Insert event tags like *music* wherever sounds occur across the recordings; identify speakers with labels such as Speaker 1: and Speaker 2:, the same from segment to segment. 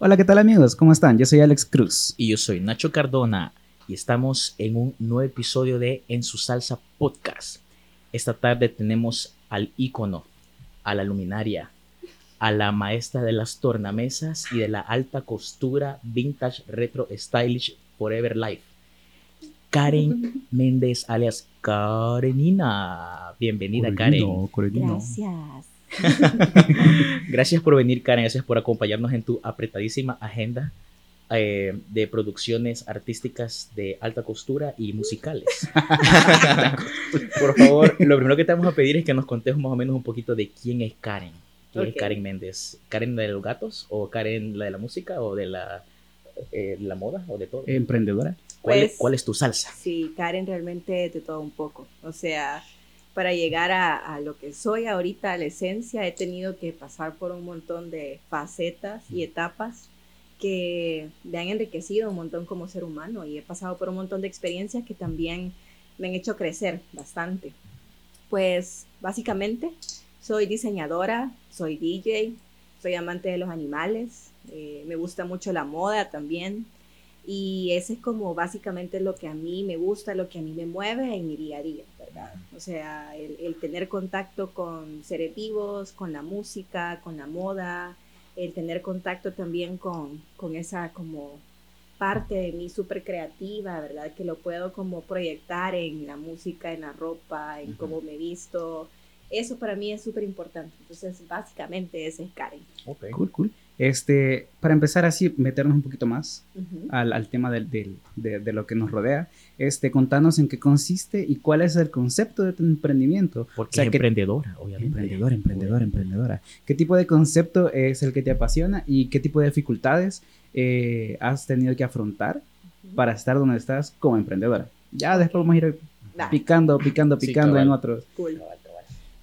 Speaker 1: Hola, ¿qué tal amigos? ¿Cómo están? Yo soy Alex Cruz.
Speaker 2: Y yo soy Nacho Cardona y estamos en un nuevo episodio de En su salsa podcast. Esta tarde tenemos al ícono, a la luminaria, a la maestra de las tornamesas y de la alta costura vintage retro stylish forever life. Karen *laughs* Méndez alias Karenina. Bienvenida Karen.
Speaker 3: Gracias. *laughs*
Speaker 2: gracias por venir, Karen. Gracias por acompañarnos en tu apretadísima agenda eh, de producciones artísticas de alta costura y musicales. *laughs* por favor, lo primero que te vamos a pedir es que nos contes más o menos un poquito de quién es Karen. ¿Quién es Karen Méndez? ¿Karen de los gatos? ¿O Karen la de la música? ¿O de la, eh, la moda? ¿O de todo?
Speaker 1: Emprendedora.
Speaker 2: ¿Cuál, es, pues, ¿Cuál es tu salsa?
Speaker 3: Sí, Karen realmente de todo un poco. O sea, para llegar a, lo que soy ahorita, a la esencia, he tenido que pasar por un montón de facetas y etapas que me han enriquecido un montón como ser humano y he pasado por un montón de experiencias que también me han hecho crecer bastante. Pues básicamente soy diseñadora, soy DJ, soy amante de los animales, eh, me gusta mucho la moda también y ese es como básicamente lo que a mí me gusta, lo que a mí me mueve en mi día a día. O sea, el, tener contacto con seres vivos, con la música, con la moda, el tener contacto también con, con esa como parte de mí súper creativa, ¿verdad? Que lo puedo como proyectar en la música, en la ropa, en cómo me visto. Eso para mí es súper importante. Entonces, básicamente ese es Karen.
Speaker 1: Okay. Cool, cool. Este, para empezar así, meternos un poquito más al, al, tema del, del, de, de, lo que nos rodea, este, contanos en qué consiste y cuál es el concepto de tu emprendimiento.
Speaker 2: Porque o emprendedora, obviamente.
Speaker 1: Emprendedora, emprendedora, emprendedora. ¿Qué tipo de concepto es el que te apasiona y qué tipo de dificultades eh, has tenido que afrontar para estar donde estás como emprendedora? Ya después vamos a ir picando, picando, picando en otros.
Speaker 3: Cool.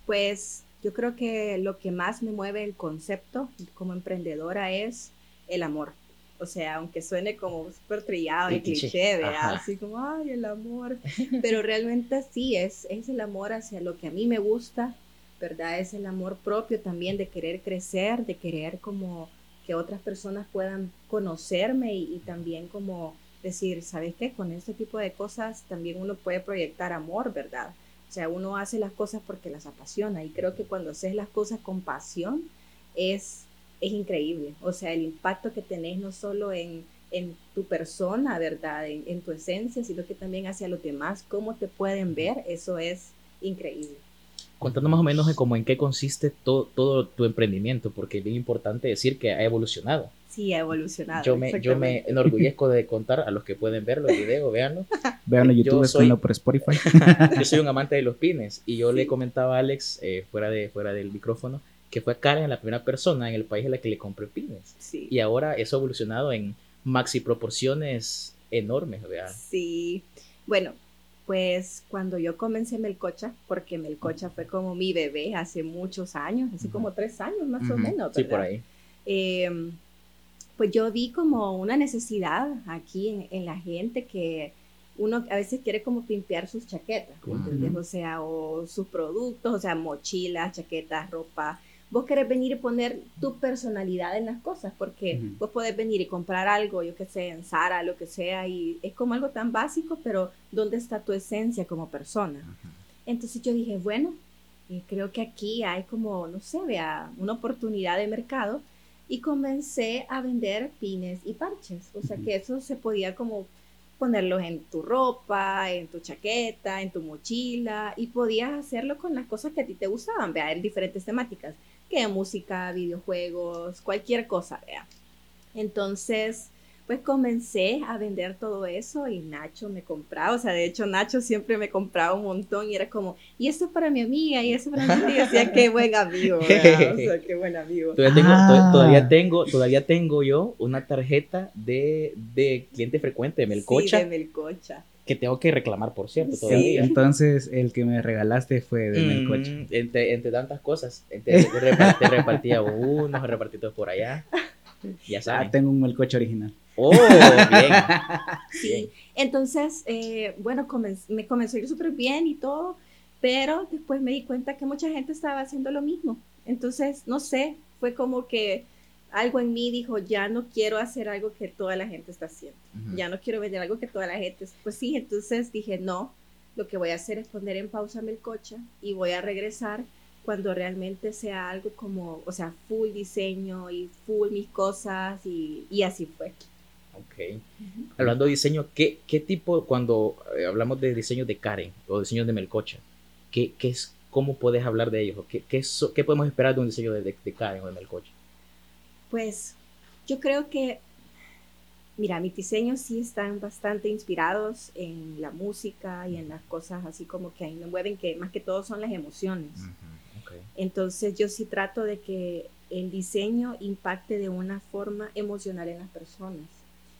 Speaker 3: Pues yo creo que lo que más me mueve el concepto como emprendedora es el amor. O sea, aunque suene como súper trillado y cliché, ¿verdad? Así como, ay, el amor. *laughs* Pero realmente sí, es, es el amor hacia lo que a mí me gusta, ¿verdad? Es el amor propio también de querer crecer, de querer como que otras personas puedan conocerme y, y también como decir, ¿sabes qué? Con este tipo de cosas también uno puede proyectar amor, ¿verdad? O sea, uno hace las cosas porque las apasiona y creo que cuando haces las cosas con pasión es, es increíble. O sea, el impacto que tenés no solo en, en tu persona, ¿verdad? En, en, tu esencia, sino que también hacia los demás, cómo te pueden ver, eso es increíble.
Speaker 2: Contando más o menos de cómo en qué consiste todo, todo tu emprendimiento, porque es bien importante decir que ha evolucionado.
Speaker 3: Sí, ha evolucionado.
Speaker 2: Yo me, yo me enorgullezco de *laughs* contar a los que pueden verlo el video, véanlo.
Speaker 1: Véanlo en YouTube, soy, por Spotify. *laughs*
Speaker 2: yo soy un amante de los pines y yo le comentaba a Alex, eh, fuera, de, fuera del micrófono, que fue Karen la primera persona en el país a la que le compré pines.
Speaker 3: Sí.
Speaker 2: Y ahora eso ha evolucionado en maxi proporciones enormes, ¿verdad?
Speaker 3: Sí. Bueno, pues cuando yo comencé Melcocha, porque Melcocha fue como mi bebé hace muchos años, hace como tres años más o menos. ¿verdad?
Speaker 2: Sí, por ahí.
Speaker 3: Eh, pues yo vi como una necesidad aquí en, la gente que uno a veces quiere como pimpear sus chaquetas, O sea, o sus productos, o sea, mochilas, chaquetas, ropa. Vos querés venir y poner tu personalidad en las cosas, porque vos podés venir y comprar algo, yo que sé, en Zara, lo que sea, y es como algo tan básico, pero ¿dónde está tu esencia como persona? Entonces yo dije, bueno, eh, creo que aquí hay como, no sé, vea, una oportunidad de mercado y comencé a vender pines y parches. O sea que eso se podía como ponerlos en tu ropa, en tu chaqueta, en tu mochila y podías hacerlo con las cosas que a ti te gustaban, vea, en diferentes temáticas, que música, videojuegos, cualquier cosa, vea. Entonces, pues comencé a vender todo eso y Nacho me compraba, o sea, de hecho Nacho siempre me compraba un montón y era como, y esto es para mi amiga, y eso para mí, y decía, *laughs* qué buen amigo, *laughs* o sea, qué buen amigo.
Speaker 2: Todavía tengo, ah. todavía tengo, todavía tengo yo una tarjeta de, de cliente frecuente de Melcocha.
Speaker 3: Sí, de Melcocha.
Speaker 2: Que tengo que reclamar, por cierto, todavía.
Speaker 1: Sí, entonces el que me regalaste fue de Melcocha.
Speaker 2: Mm, entre, entre tantas cosas, te, repartía uno, repartí todos por allá. Ya sabes.
Speaker 1: Ah, tengo un Melcocha original.
Speaker 2: Oh, *laughs* bien.
Speaker 3: sí. Entonces, eh, bueno, me comenzó a ir súper bien y todo, pero después me di cuenta que mucha gente estaba haciendo lo mismo. Entonces, no sé, fue como que algo en mí dijo, ya no quiero hacer algo que toda la gente está haciendo, ya no quiero vender algo que toda la gente, pues sí, entonces dije, no, lo que voy a hacer es poner en pausa Melcocha y voy a regresar cuando realmente sea algo como, o sea, full diseño y full mis cosas y, y así fue.
Speaker 2: Ok. Hablando de diseño, ¿qué, qué tipo, cuando eh, hablamos de diseño de Karen o diseño de Melcocha, ¿qué, qué es, ¿cómo puedes hablar de ellos? ¿O ¿Qué, qué, so- qué podemos esperar de un diseño de, de- de Karen o de Melcocha?
Speaker 3: Pues yo creo que, mira, mis diseños sí están bastante inspirados en la música y en las cosas así como que a mí me mueven, que más que todo son las emociones. Entonces yo sí trato de que el diseño impacte de una forma emocional en las personas.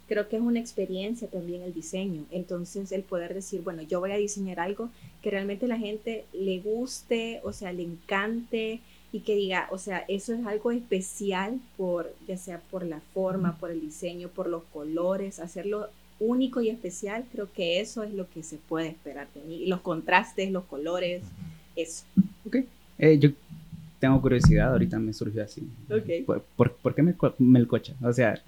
Speaker 3: Creo que es una experiencia también el diseño. Entonces el poder decir, bueno, yo voy a diseñar algo que realmente la gente le guste, o sea, le encante y que diga, o sea, eso es algo especial por, ya sea por la forma, por el diseño, por los colores, hacerlo único y especial, creo que eso es lo que se puede esperar de mí. Los contrastes, los colores, eso.
Speaker 1: Eh, yo tengo curiosidad, ahorita me surgió así.
Speaker 3: Ok.
Speaker 1: ¿Por, por, por qué melco- melcocha? O sea,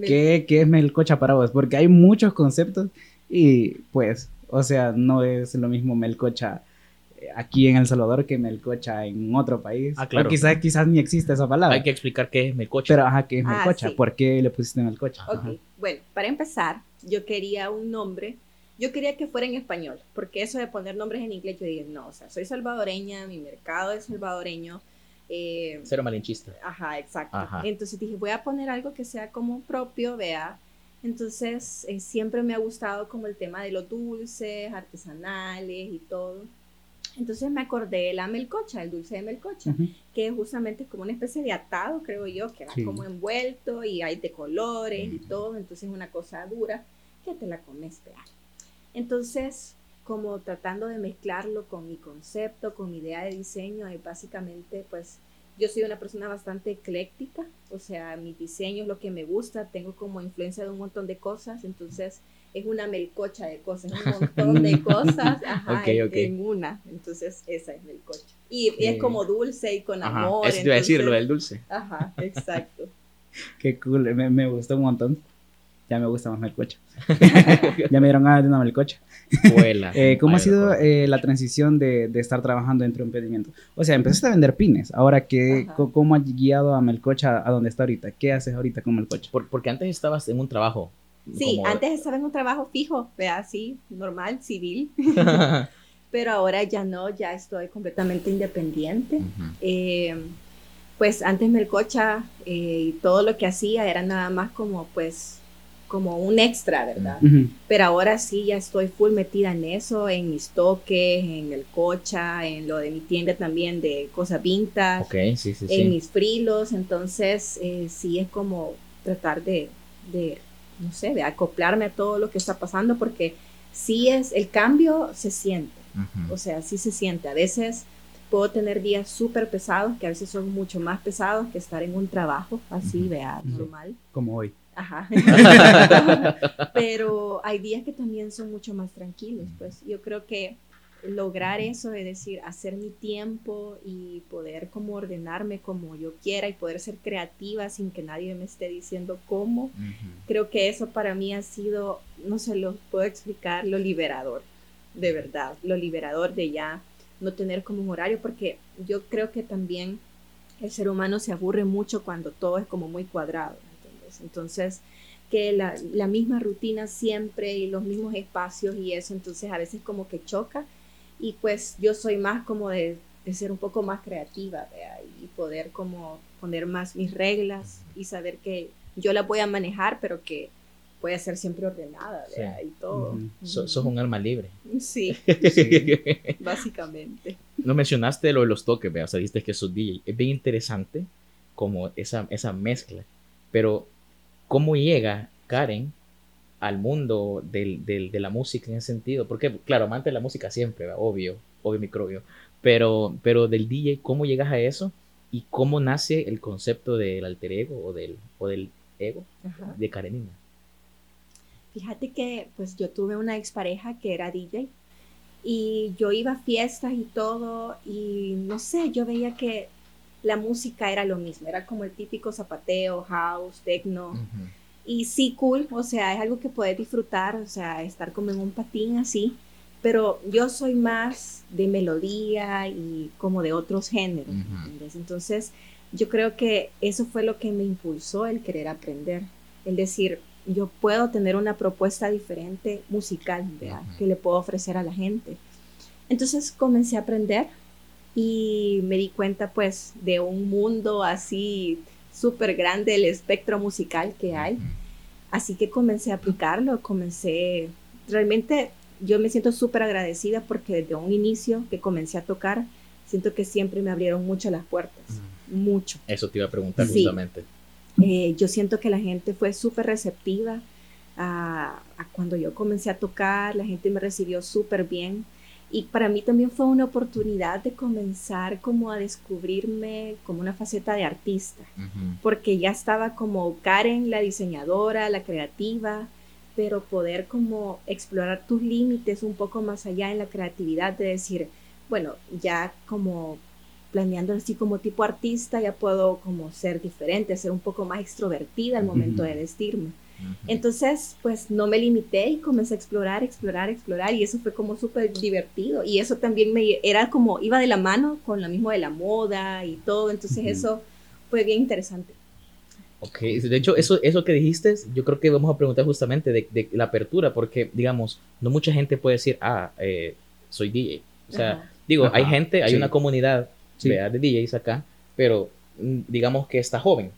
Speaker 1: ¿qué, ¿qué es melcocha para vos? Porque hay muchos conceptos y pues, o sea, no es lo mismo melcocha eh, aquí en El Salvador que melcocha en otro país.
Speaker 2: Ah, claro.
Speaker 1: O quizás, quizás ni existe esa palabra.
Speaker 2: Hay que explicar qué es Melcocha.
Speaker 1: Pero, ajá, ¿qué es
Speaker 3: Ah,
Speaker 1: melcocha?
Speaker 3: sí.
Speaker 1: ¿Por qué le pusiste melcocha?
Speaker 3: Ok,
Speaker 1: Ajá.
Speaker 3: bueno, para empezar, yo quería un nombre, yo quería que fuera en español, porque eso de poner nombres en inglés, yo dije, no, o sea, soy salvadoreña, mi mercado es salvadoreño, eh,
Speaker 2: Cero malinchista.
Speaker 3: ajá, exacto.
Speaker 2: Ajá.
Speaker 3: Entonces dije, voy a poner algo que sea como propio, vea. Entonces, eh, siempre me ha gustado como el tema de los dulces, artesanales y todo. Entonces me acordé de la melcocha, el dulce de melcocha
Speaker 1: Ujú.
Speaker 3: que es justamente como una especie de atado, creo yo, que va
Speaker 1: Sí.
Speaker 3: como envuelto y hay de colores y
Speaker 2: Ujú.
Speaker 3: todo, entonces es una cosa dura que te la comes, vea. Entonces, como tratando de mezclarlo con mi concepto, con mi idea de diseño, es básicamente, pues, yo soy una persona bastante ecléctica, o sea, mis diseños, lo que me gusta, tengo como influencia de un montón de cosas, entonces es una melcocha de cosas, un montón de *laughs* cosas, ajá, en- una, entonces esa es melcocha. Y, y es como dulce y con
Speaker 2: Ajá.
Speaker 3: amor.
Speaker 2: Eso te iba a decir, lo del dulce.
Speaker 3: Ajá, exacto. *laughs*
Speaker 1: Qué cool, me, me gustó un montón. Ya me gusta más melcocha. *laughs* ya me dieron ganas de una melcocha.
Speaker 2: Vuela. *laughs*
Speaker 1: Eh, ¿Cómo ha sido eh, la transición de, de estar trabajando dentro de emprendimiento? O sea, empezaste a vender pines. Ahora, ¿qué, ¿cómo has guiado a Melcocha a donde está ahorita? ¿Qué haces ahorita con Melcocha?
Speaker 2: Por- porque antes estabas en un trabajo.
Speaker 3: Sí,
Speaker 2: como-
Speaker 3: antes estaba en un trabajo fijo, vea, así, normal, civil, *laughs* pero ahora ya no, ya estoy completamente independiente. Eh, pues antes Melcocha eh, y todo lo que hacía era nada más como pues como un extra, ¿verdad? Pero ahora sí ya estoy full metida en eso, en mis toques, en el cocha, en lo de mi tienda también de cosas vintage,
Speaker 2: Ok, sí, sí,
Speaker 3: en
Speaker 2: sí.
Speaker 3: mis frilos, entonces eh, sí es como tratar de, de, no sé, de acoplarme a todo lo que está pasando porque sí es, el cambio se siente, o sea, sí se siente. A veces puedo tener días súper pesados, que a veces son mucho más pesados que estar en un trabajo así,
Speaker 2: Ujú.
Speaker 3: vea, normal.
Speaker 1: Como hoy.
Speaker 3: Ajá. *laughs* Pero hay días que también son mucho más tranquilos, pues. Yo creo que lograr eso de decir, hacer mi tiempo y poder como ordenarme como yo quiera y poder ser creativa sin que nadie me esté diciendo cómo, creo que eso para mí ha sido, no se lo puedo explicar, lo liberador, de verdad, lo liberador de ya no tener como un horario, porque yo creo que también el ser humano se aburre mucho cuando todo es como muy cuadrado, Entonces, que la, la misma rutina siempre y los mismos espacios y eso, entonces a veces como que choca y pues yo soy más como de, de ser un poco más creativa ¿vea? y poder como poner más mis reglas y saber que yo la voy a manejar, pero que voy a ser siempre ordenada ¿vea? y todo.
Speaker 1: Ujú.
Speaker 2: So- sos un alma libre. *laughs*
Speaker 3: Sí,
Speaker 1: Sí.
Speaker 3: básicamente.
Speaker 2: No mencionaste lo de los toques, vea, o sea, dijiste que sos DJ. Es bien interesante como esa, esa mezcla. Pero, ¿cómo llega Karen al mundo del, del- de la música en ese sentido? Porque, claro, amante de la música siempre, ¿verdad? obvio, obvio microbio. Pero, pero del DJ, ¿cómo llegas a eso? ¿Y cómo nace el concepto del alter ego o del, o del ego
Speaker 3: Ajá.
Speaker 2: de Karenina?
Speaker 3: Fíjate que pues yo tuve una expareja que era DJ y yo iba a fiestas y todo y no sé, yo veía que la música era lo mismo, era como el típico zapateo, house, techno. Y sí, cool, o sea, es algo que puedes disfrutar, o sea, estar como en un patín así, pero yo soy más de melodía y como de otros géneros, Entonces, yo creo que eso fue lo que me impulsó el querer aprender, el decir, yo puedo tener una propuesta diferente musical, Que le puedo ofrecer a la gente. Entonces comencé a aprender y me di cuenta pues de un mundo así súper grande, el espectro musical que hay. Así que comencé a aplicarlo, comencé, realmente yo me siento súper agradecida porque desde un inicio que comencé a tocar, siento que siempre me abrieron mucho las puertas, mucho.
Speaker 2: Eso te iba a preguntar justamente.
Speaker 3: Eh, yo siento que la gente fue súper receptiva a, a, cuando yo comencé a tocar, la gente me recibió súper bien y para mí también fue una oportunidad de comenzar como a descubrirme como una faceta de artista, porque ya estaba como Karen, la diseñadora, la creativa, pero poder como explorar tus límites un poco más allá en la creatividad, de decir, bueno, ya como planeando así como tipo artista, ya puedo como ser diferente, ser un poco más extrovertida al momento de vestirme. Entonces, pues no me limité y comencé a explorar, explorar, explorar y eso fue como súper divertido. Y eso también me era como, iba de la mano con lo mismo de la moda y todo, entonces eso fue bien interesante.
Speaker 2: Ok, de hecho, eso, eso que dijiste, yo creo que vamos a preguntar justamente de, la apertura, porque, digamos, no mucha gente puede decir, ah, eh, soy DJ. O sea, digo, hay gente, hay una comunidad de DJs acá, pero mm, digamos que está joven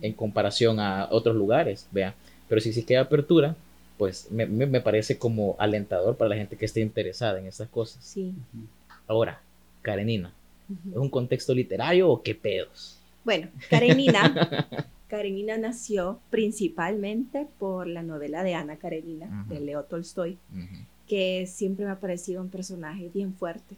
Speaker 2: en comparación a otros lugares, vea. Pero si sí que hay apertura, pues me, me, parece como alentador para la gente que esté interesada en estas cosas.
Speaker 3: Sí.
Speaker 2: Ahora, Karenina, ¿es un contexto literario o qué pedos?
Speaker 3: Bueno, Karenina, *laughs* Karenina nació principalmente por la novela de Ana Karenina, de Leo Tolstoy, que siempre me ha parecido un personaje bien fuerte.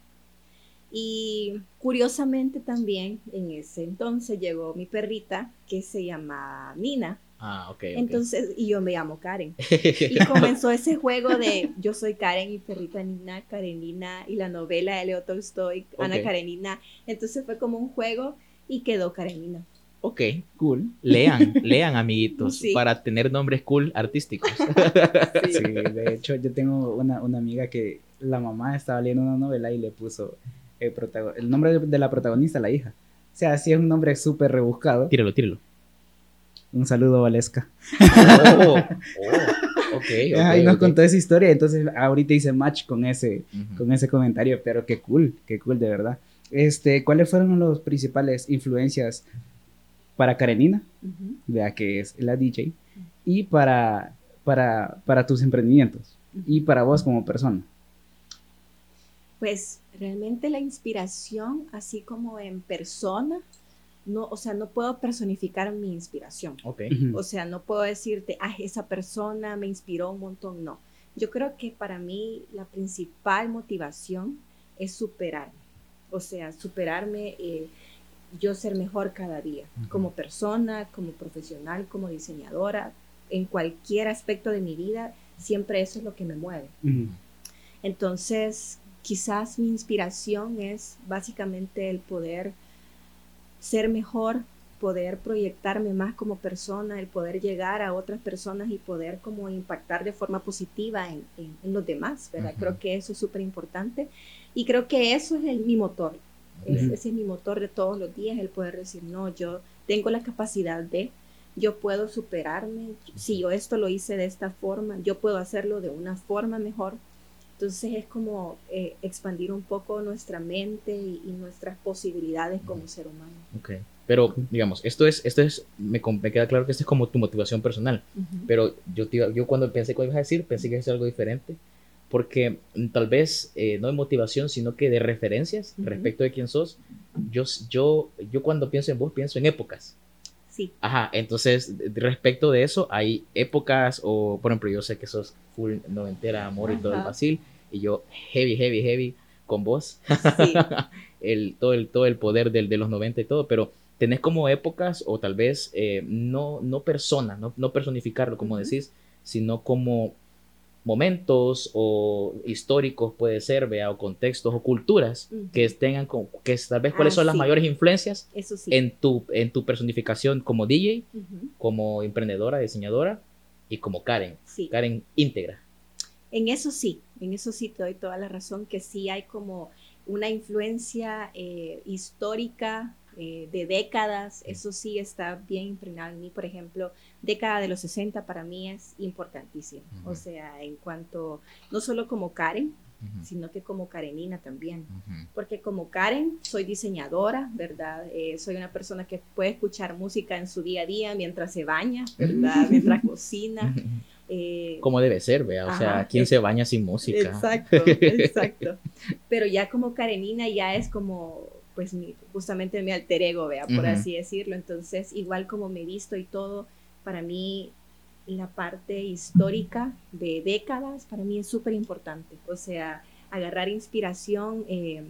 Speaker 3: Y curiosamente también en ese entonces llegó mi perrita que se llama Nina.
Speaker 2: Ah, ok.
Speaker 3: Entonces, y yo me llamo Karen. *laughs* y comenzó ese juego de yo soy Karen y perrita Nina, Karenina, y la novela de Leo Tolstoy, Ana Karenina. Entonces fue como un juego y quedó Karenina.
Speaker 2: Ok, cool. Lean, *laughs* lean, amiguitos, para tener nombres cool artísticos.
Speaker 1: Sí. de hecho, yo tengo una, una, amiga que la mamá estaba leyendo una novela y le puso el, el nombre de la protagonista, la hija. O sea, sí es un nombre súper rebuscado.
Speaker 2: Tíralo, tíralo.
Speaker 1: Un saludo, Valesca. Oh, oh, *laughs* okay, okay, nos contó esa historia, entonces ahorita hice match con ese, con ese comentario, pero qué cool, qué cool, de verdad. Este, ¿Cuáles fueron las principales influencias para Karenina, vea que es la DJ, y para, para, para tus emprendimientos, y para vos como persona?
Speaker 3: Pues realmente la inspiración, así como en persona, no, o sea, no puedo personificar mi inspiración. O sea, no puedo decirte, ah, esa persona me inspiró un montón, no. Yo creo que para mí la principal motivación es superarme. O sea, superarme, eh, yo ser mejor cada día, como persona, como profesional, como diseñadora, en cualquier aspecto de mi vida, siempre eso es lo que me mueve. Entonces, quizás mi inspiración es básicamente el poder ser mejor, poder proyectarme más como persona, el poder llegar a otras personas y poder como impactar de forma positiva en, los demás, ¿verdad? Creo que eso es súper importante y creo que eso es el, mi motor. ese es mi motor de todos los días, el poder decir, no, yo tengo la capacidad de, yo puedo superarme, si yo esto lo hice de esta forma, yo puedo hacerlo de una forma mejor. Entonces es como eh, expandir un poco nuestra mente y, nuestras posibilidades como ser humano.
Speaker 2: Ok, pero digamos, esto es, esto es me, queda claro que esto es como tu motivación personal, pero yo, yo cuando pensé que ibas a decir, pensé que iba a algo diferente, porque tal vez eh, no de motivación, sino que de referencias respecto de quién sos. Yo, yo, yo cuando pienso en vos, pienso en épocas.
Speaker 3: Sí.
Speaker 2: Ajá, entonces respecto de eso, hay épocas, o por ejemplo, yo sé que sos full noventera, amor y todo el vacil, y yo heavy, heavy, heavy con vos. Sí. *laughs* el, todo, el, todo el poder del, de los 90 y todo, pero tenés como épocas, o tal vez eh, no, no personas, no, no personificarlo, como decís, sino como momentos o históricos puede ser, vea, o contextos o culturas que tengan, con- que tal vez cuáles
Speaker 3: Ah,
Speaker 2: son las mayores influencias
Speaker 3: Eso sí.
Speaker 2: en tu, en tu personificación como DJ, como emprendedora, diseñadora y como Karen,
Speaker 3: Sí.
Speaker 2: Karen íntegra.
Speaker 3: En eso sí, en eso sí te doy toda la razón, que sí hay como una influencia eh, histórica eh, de décadas, eso sí está bien impregnado en mí, por ejemplo, década de los 60 para mí es importantísimo, o sea, en cuanto, no solo como Karen, sino que como Karenina también, porque como Karen soy diseñadora, ¿verdad? Eh, soy una persona que puede escuchar música en su día a día mientras se baña, ¿verdad? Mientras cocina. eh,
Speaker 2: Como debe ser, vea, o sea, ¿quién se baña sin música?
Speaker 3: Exacto, exacto. *laughs* Pero ya como Karenina ya es como, pues mi- justamente mi alter ego, vea, por así decirlo. Entonces, igual como me visto y todo, para mí la parte histórica de décadas, para mí es súper importante. O sea, agarrar inspiración, eh,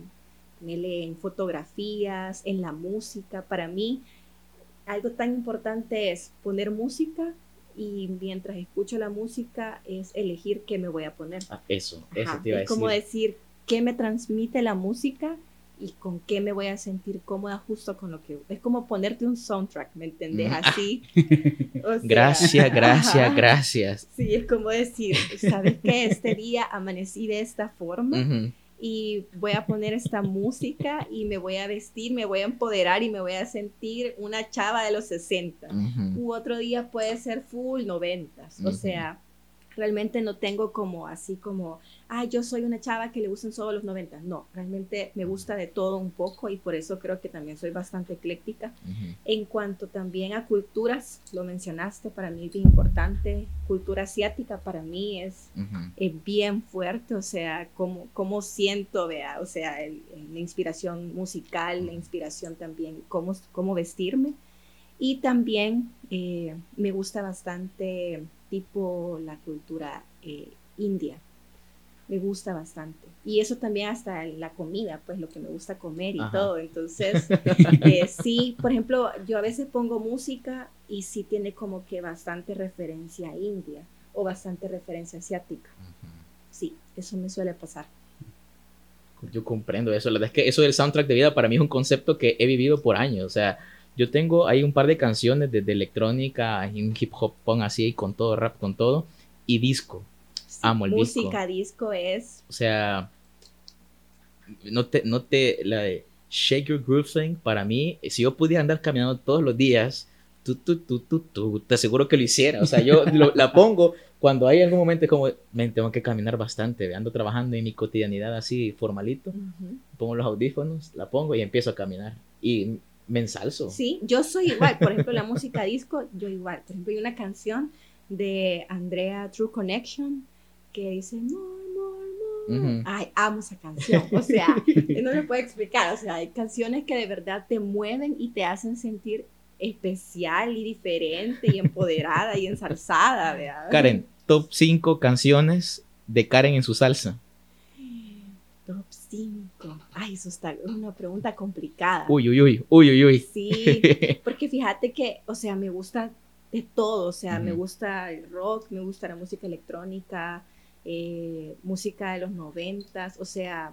Speaker 3: en fotografías, en la música, para mí algo tan importante es poner música y mientras escucho la música es elegir qué me voy a poner.
Speaker 2: Ah, eso, eso te iba a
Speaker 3: es como
Speaker 2: decir.
Speaker 3: decir qué me transmite la música y con qué me voy a sentir cómoda justo con lo que es como ponerte un soundtrack, ¿me entendés?
Speaker 2: Mm.
Speaker 3: Así. *laughs* O sea,
Speaker 2: Gracias, gracias,
Speaker 3: ajá.
Speaker 2: gracias.
Speaker 3: Sí, es como decir, ¿sabes qué? Este día amanecí de esta forma
Speaker 2: Ujú,
Speaker 3: y voy a poner esta música y me voy a vestir, me voy a empoderar y me voy a sentir una chava de los 60
Speaker 2: ujú.
Speaker 3: u otro día puede ser full noventas. O
Speaker 2: Ujú.
Speaker 3: sea, realmente no tengo como así como, ah, yo soy una chava que le gustan solo los noventas. No, realmente me gusta de todo un poco y por eso creo que también soy bastante ecléctica. En cuanto también a culturas, lo mencionaste, para mí es bien importante. Cultura asiática para mí es,
Speaker 2: Ujú.
Speaker 3: es bien fuerte, o sea, como, como siento, vea, o sea, el- el- la inspiración musical, la inspiración también, cómo, cómo vestirme. Y también eh, me gusta bastante tipo la cultura eh, india. Me gusta bastante. Y eso también hasta la comida, pues lo que me gusta comer y
Speaker 2: Ajá.
Speaker 3: todo. Entonces, *laughs* eh, sí, por ejemplo, yo a veces pongo música y sí tiene como que bastante referencia a India o bastante referencia asiática.
Speaker 2: Ujú.
Speaker 3: Sí, eso me suele pasar.
Speaker 2: Yo comprendo eso. La verdad es que eso del soundtrack de vida para mí es un concepto que he vivido por años. O sea, yo tengo ahí un par de canciones desde electrónica, y un hip hop punk así, con todo, rap con todo, y disco.
Speaker 3: Sí,
Speaker 2: Amo el disco.
Speaker 3: música disco es
Speaker 2: O sea, no te, no te, la de Shake Your Groove Thing, para mí, si yo pudiera andar caminando todos los días, tu, tu, tu, te aseguro que lo hiciera. O sea, yo *laughs* lo- la pongo cuando hay algún momento como, me tengo que caminar bastante, ando trabajando en mi cotidianidad así formalito,
Speaker 3: ujú.
Speaker 2: pongo los audífonos, la pongo y empiezo a caminar. Y me ensalzo.
Speaker 3: Sí, yo soy igual. Por ejemplo, la música disco, yo igual. Por ejemplo, hay una canción de Andrea True Connection que dice more, more, more.
Speaker 2: Ujú.
Speaker 3: Ay, amo esa canción. O sea, *laughs* no se puede explicar. O sea, hay canciones que de verdad te mueven y te hacen sentir especial y diferente y empoderada y ensalzada, ¿verdad?
Speaker 2: Karen, top 5 canciones de Karen en su salsa.
Speaker 3: Top 5. Ay, eso está, es una pregunta complicada.
Speaker 2: Uy, uy, uy, uy, uy, uy.
Speaker 3: Sí, *laughs* porque fíjate que, o sea, me gusta de todo, o sea, me gusta el rock, me gusta la música electrónica, eh, música de los noventas, o sea,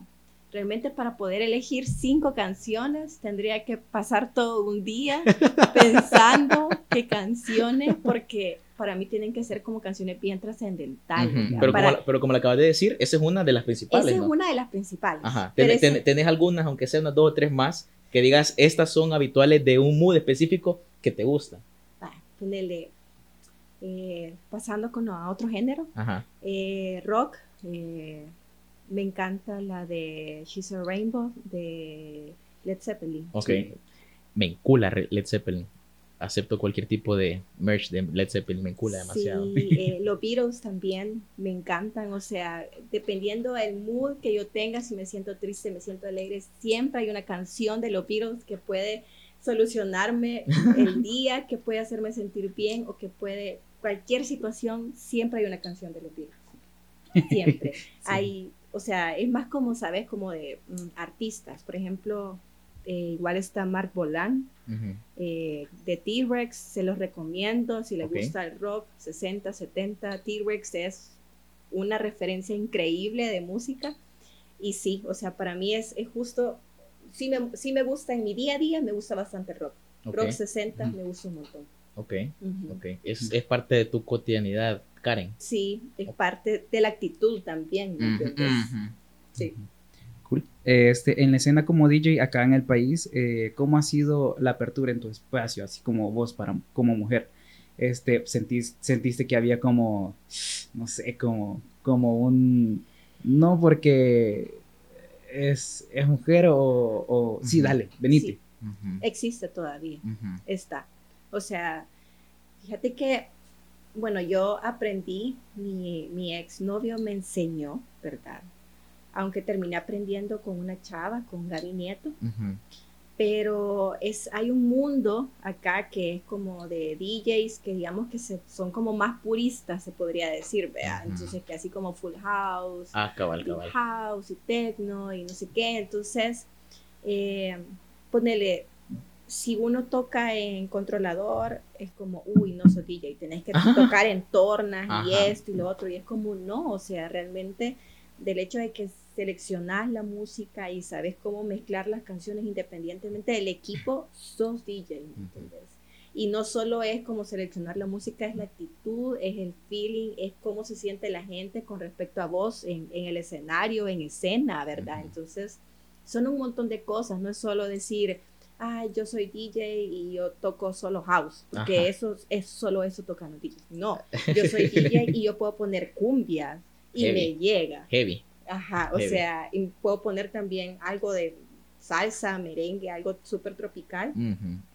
Speaker 3: realmente para poder elegir cinco canciones tendría que pasar todo un día *laughs* pensando qué canciones, porque para mí tienen que ser como canciones bien trascendentales. ¿ya?
Speaker 2: Pero,
Speaker 3: Para-
Speaker 2: como, pero como le acabas de decir, esa es una de las principales.
Speaker 3: esa es una de las principales.
Speaker 2: Ajá. ¿Ten- ¿Tenés algunas, aunque sean unas dos o tres más, que digas, estas son habituales de un mood específico que te gusta?
Speaker 3: Ah, ponele, eh, pasando con a otro género,
Speaker 2: Ajá.
Speaker 3: Eh, rock, eh, me encanta la de She's a Rainbow de Led Zeppelin.
Speaker 2: Ok.
Speaker 3: Sí.
Speaker 2: Me encula Led Zeppelin. Acepto cualquier tipo de merch de Led Zeppelin, me encula demasiado.
Speaker 3: Sí, eh, *laughs* los Beatles también me encantan, o sea, dependiendo del mood que yo tenga, si me siento triste, me siento alegre, siempre hay una canción de los Beatles que puede solucionarme el *laughs* día, que puede hacerme sentir bien o que puede, cualquier situación, siempre hay una canción de los Beatles. Siempre. *laughs* Hay, o sea, es más como, ¿sabes? Como de mm, artistas. Por ejemplo, eh, igual está Mark Bolan, eh, de T-Rex, se los recomiendo si les gusta el rock, 60, 70, T-Rex es una referencia increíble de música. Y sí, o sea, para mí es, es justo, sí me, sí me gusta en mi día a día, me gusta bastante rock. Rock 60 me gusta un montón.
Speaker 2: Ok, ok. Es, es, parte de tu cotidianidad, Karen.
Speaker 3: Sí, es parte de la actitud también. Sí.
Speaker 1: Cool. Este, en la escena como DJ acá en el país, eh, ¿cómo ha sido la apertura en tu espacio, así como vos para, como mujer? Este, sentís, ¿Sentiste que había como, no sé, como, como un, no porque es, es mujer o, o sí, dale, venite?
Speaker 3: Existe todavía, está. O sea, fíjate que, bueno, yo aprendí, mi, mi exnovio me enseñó, ¿verdad? Aunque terminé aprendiendo con una chava, con Gaby Nieto. Pero es, hay un mundo acá que es como de DJs que digamos que se, son como más puristas, se podría decir, vea. Entonces, que así como Full House,
Speaker 2: ah, cabal, cabal.
Speaker 3: House y Techno y no sé qué. Entonces, eh, ponele, si uno toca en controlador, es como, uy, no soy DJ, tenés que *laughs* tocar en tornas y esto y lo otro, y es como, no, o sea, realmente del hecho de que seleccionás la música y sabes cómo mezclar las canciones independientemente del equipo, *laughs* sos DJ, ¿entendés? Y no solo es como seleccionar la música, es la actitud, es el feeling, es cómo se siente la gente con respecto a vos en, el escenario, en escena, ¿verdad? Entonces, son un montón de cosas, no es solo decir, ay, yo soy DJ y yo toco solo house, porque eso es solo eso tocando DJ. No, *laughs* yo soy DJ y yo puedo poner cumbias y me llega.
Speaker 2: Heavy.
Speaker 3: Ajá, o sea, y puedo poner también algo de salsa, merengue, algo súper tropical.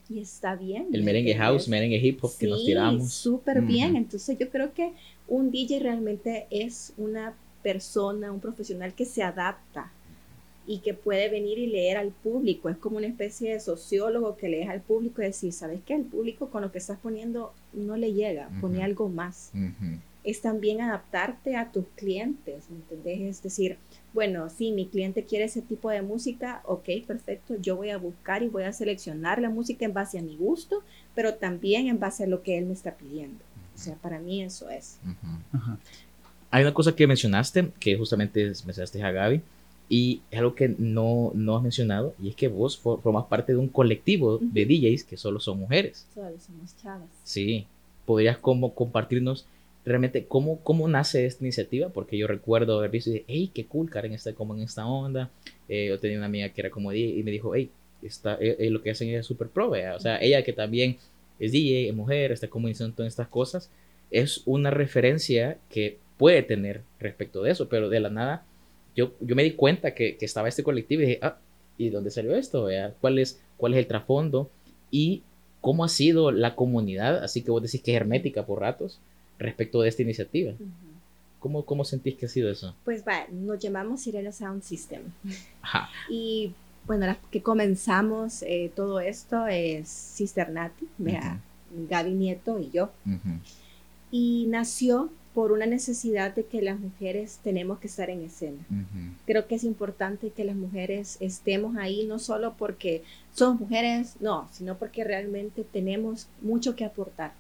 Speaker 3: Y está bien.
Speaker 2: El merengue house, merengue hip hop que nos tiramos.
Speaker 3: Súper bien. Entonces yo creo que un DJ realmente es una persona, un profesional que se adapta y que puede venir y leer al público. Es como una especie de sociólogo que lees al público y decir, ¿sabes qué? El público con lo que estás poniendo no le llega, pone algo más. Es también adaptarte a tus clientes, ¿me entendés? Es decir, bueno, si mi cliente quiere ese tipo de música, ok, perfecto, yo voy a buscar y voy a seleccionar la música en base a mi gusto, pero también en base a lo que él me está pidiendo. O sea, para mí eso es.
Speaker 2: Hay una cosa que mencionaste, que justamente mencionaste a Gaby, y es algo que no, no has mencionado, y es que vos formas parte de un colectivo de DJs que solo son mujeres.
Speaker 3: Solo somos chavas.
Speaker 2: Sí. ¿Podrías como compartirnos realmente cómo, cómo nace esta iniciativa? Porque yo recuerdo haber visto y dije, hey, qué cool, Karen está como en esta onda. Eh, yo tenía una amiga que era como DJ y me dijo, hey, está, eh, eh, lo que hacen es súper pro, o sea, ella que también es DJ, es mujer, está como diciendo todas estas cosas, es una referencia que puede tener respecto de eso, pero de la nada yo, yo me di cuenta que, que, estaba este colectivo y dije, ah, ¿y dónde salió esto? ¿Cuál es, ¿Cuál es el trasfondo? Y cómo ha sido la comunidad, así que vos decís que es hermética por ratos, respecto de esta iniciativa. ¿Cómo, ¿Cómo, sentís que ha sido eso?
Speaker 3: Pues va, nos llamamos Sirena Sound System. Ajá. *laughs* Y bueno, la que comenzamos eh, todo esto es Sister Nati, Gaby Nieto y yo. Y nació por una necesidad de que las mujeres tenemos que estar en escena. Creo que es importante que las mujeres estemos ahí, no solo porque somos mujeres, no, sino porque realmente tenemos mucho que aportar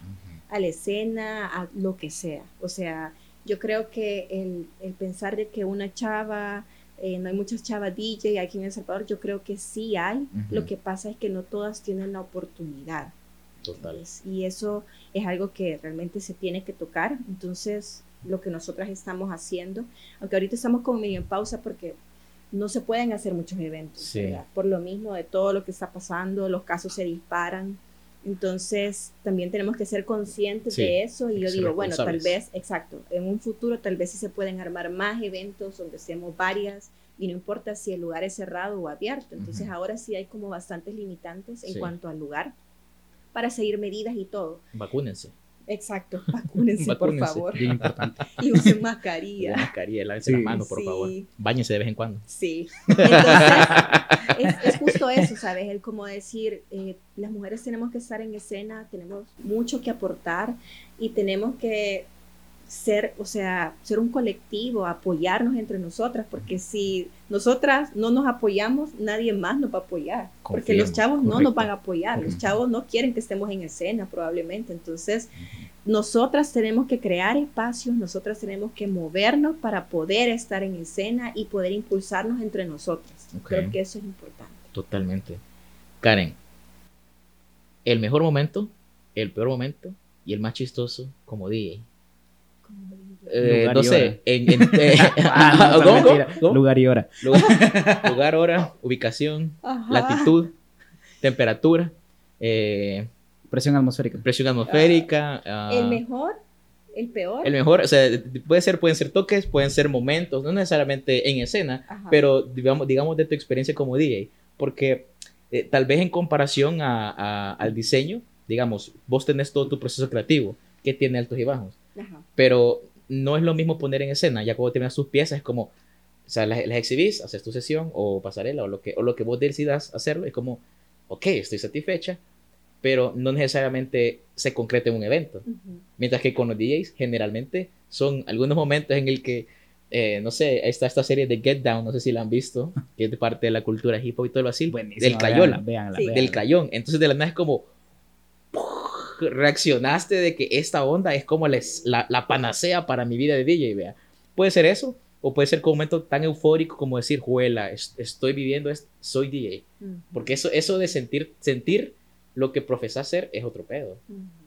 Speaker 3: a la escena, a lo que sea. O sea, yo creo que el, pensar de que una chava, eh, no hay muchas chavas DJ aquí en El Salvador, yo creo que sí hay. Lo que pasa es que no todas tienen la oportunidad. Y eso es algo que realmente se tiene que tocar. Entonces, lo que nosotras estamos haciendo, aunque ahorita estamos como medio en pausa porque no se pueden hacer muchos eventos, por lo mismo de todo lo que está pasando, los casos se disparan. Entonces, también tenemos que ser conscientes de eso y yo digo, bueno, tal vez, exacto, en un futuro tal vez sí se pueden armar más eventos donde seamos varias y no importa si el lugar es cerrado o abierto. Entonces, ahora sí hay como bastantes limitantes en cuanto al lugar para seguir medidas y todo.
Speaker 2: Vacúnense.
Speaker 3: Exacto, *laughs* vacúnense, por favor. Bien importante. *laughs* Y usen mascarilla.
Speaker 2: mascarilla, lávense las manos, por favor. Báñense de vez en cuando.
Speaker 3: Sí. Entonces, es, justo eso, ¿sabes? El como decir, eh, las mujeres tenemos que estar en escena, tenemos mucho que aportar y tenemos que ser, o sea, ser un colectivo, apoyarnos entre nosotras, porque si nosotras no nos apoyamos, nadie más nos va a apoyar, porque los chavos no nos van a apoyar, los chavos no quieren que estemos en escena probablemente, entonces nosotras tenemos que crear espacios, nosotras tenemos que movernos para poder estar en escena y poder impulsarnos entre nosotras. Creo que eso es importante.
Speaker 2: Totalmente. Karen, el mejor momento, el peor momento y el más chistoso como DJ. Eh,
Speaker 1: Lugar y hora.
Speaker 2: en, en- *laughs* eh,
Speaker 1: Ah, no, *laughs*
Speaker 2: ¿cómo,
Speaker 1: mentira.
Speaker 2: cómo? ¿Cómo?
Speaker 1: Lugar y hora.
Speaker 2: Lugar, *laughs* lugar, hora, ubicación,
Speaker 3: Ajá.
Speaker 2: latitud, temperatura, eh,
Speaker 1: Presión atmosférica.
Speaker 2: presión atmosférica. ah,
Speaker 3: El mejor, el peor.
Speaker 2: el mejor, o sea, puede ser, pueden ser toques, pueden ser momentos, no necesariamente en escena,
Speaker 3: Ajá.
Speaker 2: pero digamos, digamos de tu experiencia como DJ, porque eh, tal vez en comparación a- a- al diseño, digamos, vos tenés todo tu proceso creativo, que tiene altos y bajos,
Speaker 3: Ajá.
Speaker 2: pero no es lo mismo poner en escena, ya cuando tienes tus piezas es como, o sea, las, las exhibís, haces tu sesión o pasarela o lo que, o lo que vos decidas hacerlo, es como, ok, estoy satisfecha, pero no necesariamente se concreta en un evento. Mientras que con los DJs generalmente son algunos momentos en el que, eh, no sé, está esta serie de Get Down, no sé si la han visto, que es de parte de la cultura hip hop y todo lo así, del Cayola,
Speaker 1: Veanla,
Speaker 3: Sí.
Speaker 2: del Cayón. Entonces de la nada es como, reaccionaste de que esta onda es como les- la, la panacea para mi vida de DJ, vea. Puede ser eso, o puede ser como un momento tan eufórico como decir, juela, es- estoy viviendo, es- soy DJ. Porque eso, eso de sentir, sentir lo que profesas ser es otro pedo.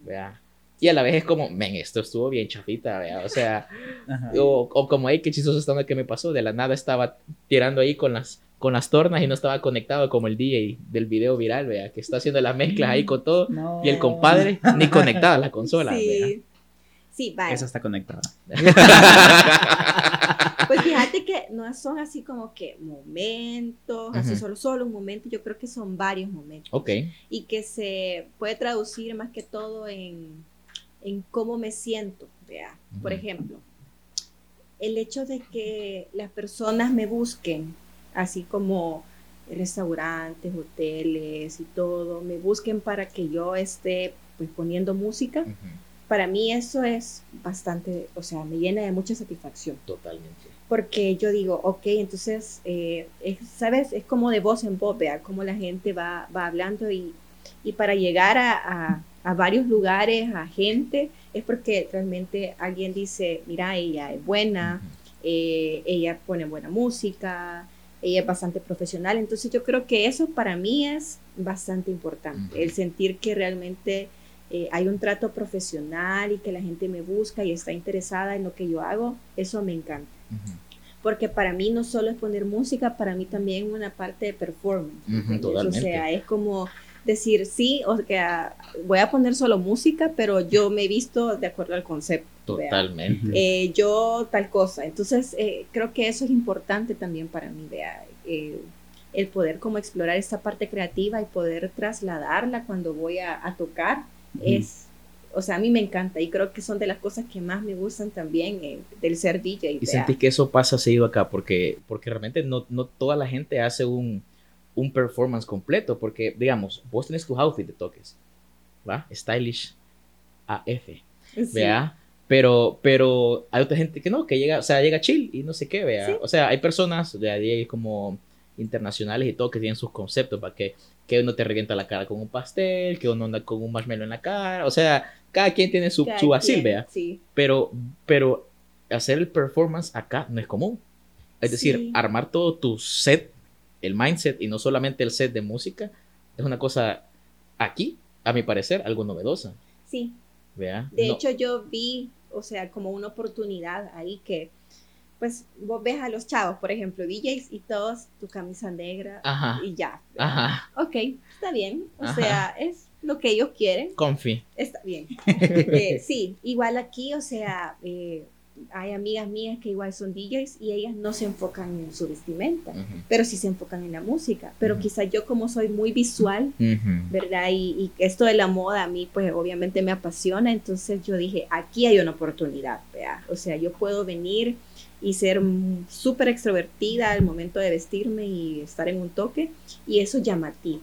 Speaker 2: ¿vea? Y a la vez es como, men, esto estuvo bien chafita, ¿vea? O sea, *laughs* o, o como, hey, qué chistoso está lo que me pasó. De la nada estaba tirando ahí con las, con las tornas y no estaba conectado como el DJ del video viral, ¿vea? Que está haciendo las mezclas ahí con todo.
Speaker 1: No.
Speaker 2: Y el compadre ni conectada a la consola, ¿vea?
Speaker 3: Sí. Sí, vaya.
Speaker 1: Esa está conectada. *laughs*
Speaker 3: Pues fíjate que no son así como que momentos, así solo, solo un momento, yo creo que son varios momentos.
Speaker 2: Ok.
Speaker 3: Y que se puede traducir más que todo en, en cómo me siento. Vea. Por ejemplo, el hecho de que las personas me busquen, así como restaurantes, hoteles y todo, me busquen para que yo esté pues poniendo música, para mí eso es bastante, o sea, me llena de mucha satisfacción
Speaker 2: Totalmente.
Speaker 3: porque yo digo, ok, entonces, eh, es, ¿sabes? Es como de voz en voz, vea, cómo la gente va, va hablando y, y para llegar a, a- a varios lugares, a gente, es porque realmente alguien dice, mira, ella es buena, eh, ella pone buena música, ella es bastante profesional, entonces yo creo que eso para mí es bastante importante, el sentir que realmente eh, hay un trato profesional y que la gente me busca y está interesada en lo que yo hago, eso me encanta. Porque para mí no solo es poner música, para mí también una parte de performance. O sea, es como decir, sí, o sea, voy a poner solo música, pero yo me he visto de acuerdo al concepto.
Speaker 2: Totalmente.
Speaker 3: Eh, yo tal cosa. Entonces, eh, creo que eso es importante también para mí, vea, eh, el poder como explorar esta parte creativa y poder trasladarla cuando voy a, a tocar es, o sea, a mí me encanta y creo que son de las cosas que más me gustan también eh, del ser DJ.
Speaker 2: Y
Speaker 3: vea.
Speaker 2: sentís que eso pasa seguido acá, porque, porque realmente no, no toda la gente hace un, un performance completo, porque, digamos, vos tenés tu outfit de toques, ¿va? Stylish AF,
Speaker 3: Sí.
Speaker 2: ¿vea? Pero, pero hay otra gente que no, que llega, o sea, llega chill y no sé qué, ¿vea?
Speaker 3: Sí.
Speaker 2: O sea, hay personas de ahí como internacionales y todo que tienen sus conceptos, para que, que uno te revienta la cara con un pastel, que uno anda con un marshmallow en la cara, o sea, cada quien tiene su,
Speaker 3: Cada
Speaker 2: su vacil,
Speaker 3: quien,
Speaker 2: ¿vea?
Speaker 3: Sí.
Speaker 2: pero, pero hacer el performance acá no es común. Es decir,
Speaker 3: Sí.
Speaker 2: armar todo tu set, el mindset y no solamente el set de música, es una cosa aquí, a mi parecer, algo novedosa.
Speaker 3: Sí,
Speaker 2: ¿vea?
Speaker 3: de
Speaker 2: No-
Speaker 3: hecho yo vi, o sea, como una oportunidad ahí que, pues, vos ves a los chavos, por ejemplo, DJs y todos tu camisa negra
Speaker 2: Ajá,
Speaker 3: y ya.
Speaker 2: ajá,
Speaker 3: Ok, está bien, o
Speaker 2: Ajá.
Speaker 3: sea, es lo que ellos quieren,
Speaker 2: comfy.
Speaker 3: está bien. *laughs* Eh, sí, igual aquí, o sea, eh, hay amigas mías que igual son DJs y ellas no se enfocan en su vestimenta, pero sí se enfocan en la música. Pero
Speaker 2: Ujú.
Speaker 3: quizás yo como soy muy visual,
Speaker 2: ujú.
Speaker 3: ¿verdad? Y, y esto de la moda a mí, pues obviamente me apasiona, entonces yo dije, aquí hay una oportunidad, ¿vea? O sea, yo puedo venir y ser súper extrovertida al momento de vestirme y estar en un toque, y eso es llamativo.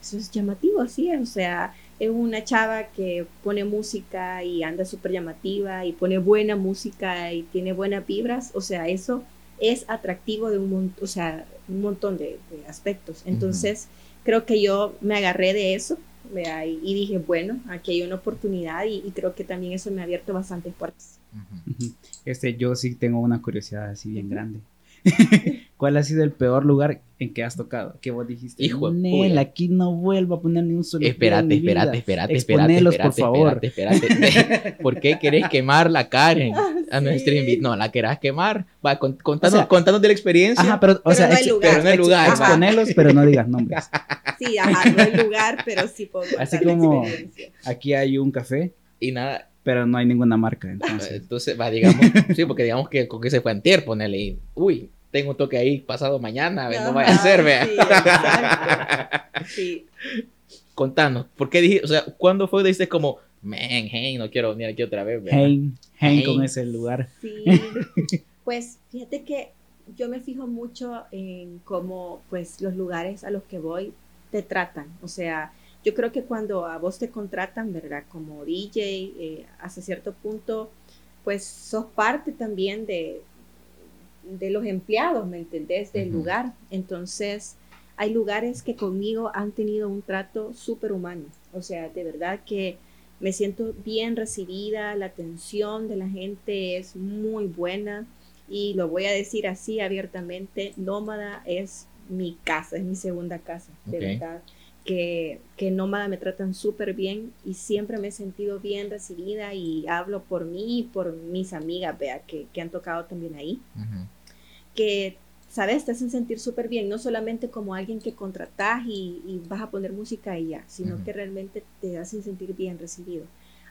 Speaker 3: Eso es llamativo, así es, o sea, es una chava que pone música y anda súper llamativa y pone buena música y tiene buenas vibras, o sea, eso es atractivo de un, mon- o sea, un montón de, de aspectos. Entonces, creo que yo me agarré de eso. Y, y dije, bueno, aquí hay una oportunidad y, y creo que también eso me ha abierto bastantes puertas.
Speaker 2: Ujú.
Speaker 1: Este, yo sí tengo una curiosidad así bien grande. *laughs* ¿Cuál ha sido el peor lugar en que has tocado? Que vos dijiste,
Speaker 2: Hijo de
Speaker 1: Nel,
Speaker 2: puya".
Speaker 1: aquí no vuelvo a poner ni un solo
Speaker 2: Espérate,
Speaker 1: mi vida".
Speaker 2: espérate, espérate, espérate,
Speaker 1: Exponelos, por
Speaker 2: espérate,
Speaker 1: favor.
Speaker 2: espérate, espérate. *laughs* ¿Por qué querés quemar la Karen *laughs* a nuestra invitada? No, la querás quemar. Va, con- contanos,
Speaker 1: O sea,
Speaker 2: contanos de la experiencia.
Speaker 1: Ajá, pero, o
Speaker 3: Pero
Speaker 1: sea,
Speaker 3: no hay lugar.
Speaker 2: pero no hay lugar,
Speaker 1: exponelos, pero no digas nombres. *laughs*
Speaker 3: Sí, ajá, no hay lugar, pero sí puedo
Speaker 1: Así
Speaker 3: contar la
Speaker 1: como-
Speaker 3: experiencia.
Speaker 1: Aquí hay un café,
Speaker 2: Y nada,
Speaker 1: pero no hay ninguna marca, entonces.
Speaker 2: entonces, va, digamos, sí, porque digamos que con que se fue antier, ponele, y, uy, tengo un toque ahí pasado mañana, ve, no vaya a ser, vea.
Speaker 3: Sí, exacto. Sí. *laughs*
Speaker 2: Contanos, ¿por qué dijiste, o sea, cuándo fue que dijiste como, man, hey, no quiero venir aquí otra vez, vea?
Speaker 1: Hein Hein. con ese lugar.
Speaker 3: Sí, *laughs* pues fíjate que yo me fijo mucho en cómo pues los lugares a los que voy te tratan. O sea, yo creo que cuando a vos te contratan, ¿verdad? Como DJ, eh, hasta cierto punto, pues sos parte también de, de los empleados, ¿me entendés? Del lugar. Entonces, hay lugares que conmigo han tenido un trato súper humano. O sea, de verdad que me siento bien recibida, la atención de la gente es muy buena y lo voy a decir así abiertamente, Nómada es mi casa, es mi segunda casa, de verdad. Que, que Nómada me tratan súper bien y siempre me he sentido bien recibida y hablo por mí y por mis amigas, vea, que, que han tocado también ahí. Que, ¿sabes? Te hacen sentir súper bien, no solamente como alguien que contratás y, y vas a poner música y ya, sino que realmente te hacen sentir bien recibido.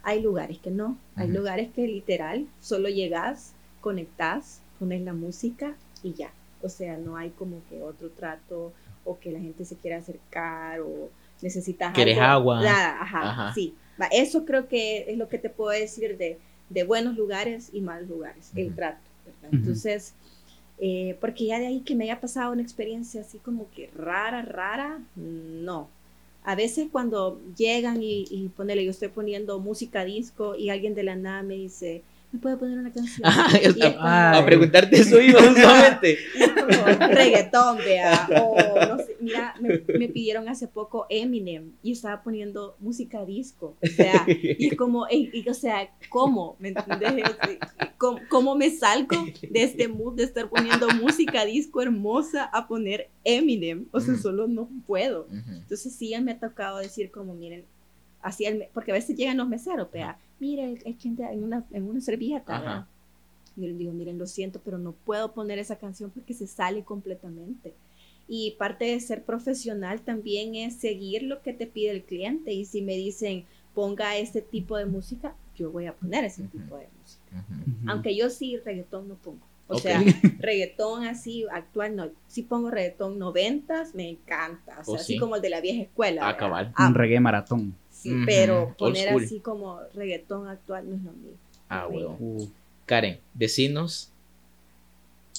Speaker 3: Hay lugares que no, hay lugares que literal solo llegas, conectás, pones la música y ya. O sea, no hay como que otro trato o que la gente se quiera acercar o necesitas
Speaker 2: ¿Quieres
Speaker 3: algo.
Speaker 2: agua?
Speaker 3: Nada, ajá,
Speaker 2: Ajá.
Speaker 3: sí. Eso creo que es lo que te puedo decir de, de buenos lugares y malos lugares, el trato. Entonces, eh, porque ya de ahí que me haya pasado una experiencia así como que rara, rara, no. A veces cuando llegan y, y ponele, yo estoy poniendo música disco y alguien de la nada me dice, ¿me puede poner una canción? Es como-
Speaker 2: a, a preguntarte eso *laughs* iba justamente.
Speaker 3: como reggaetón, vea, o no sé, mira, me, me pidieron hace poco Eminem y estaba poniendo música disco, o sea, y es como, y- y, o sea, ¿cómo? ¿Me entiendes? ¿Cómo, cómo me salgo de este mood de estar poniendo música disco hermosa a poner Eminem? O sea,
Speaker 2: Mm.
Speaker 3: solo no puedo. Entonces sí, ya me ha tocado decir como, miren, así, el porque a veces llegan los meseros, vea, mire, hay gente en una, en una servilleta,
Speaker 2: Ajá.
Speaker 3: vea. Y yo les digo, miren, lo siento, pero no puedo poner esa canción porque se sale completamente. Y parte de ser profesional también es seguir lo que te pide el cliente. Y si me dicen, ponga este tipo de música, yo voy a poner ese tipo de música. Aunque yo sí reggaetón no pongo. O sea, *laughs* reggaetón así actual no. Si pongo reggaetón noventas, me encanta. O sea,
Speaker 2: Oh,
Speaker 3: así
Speaker 2: sí.
Speaker 3: como el de la vieja escuela.
Speaker 2: Ah.
Speaker 3: Ah,
Speaker 1: Un reggae maratón.
Speaker 3: Sí,
Speaker 2: Ujú,
Speaker 3: pero
Speaker 2: old
Speaker 3: poner así como reggaetón actual no es lo mío.
Speaker 2: Ah,
Speaker 3: No,
Speaker 2: huevo.
Speaker 1: Uh,
Speaker 2: Karen, decinos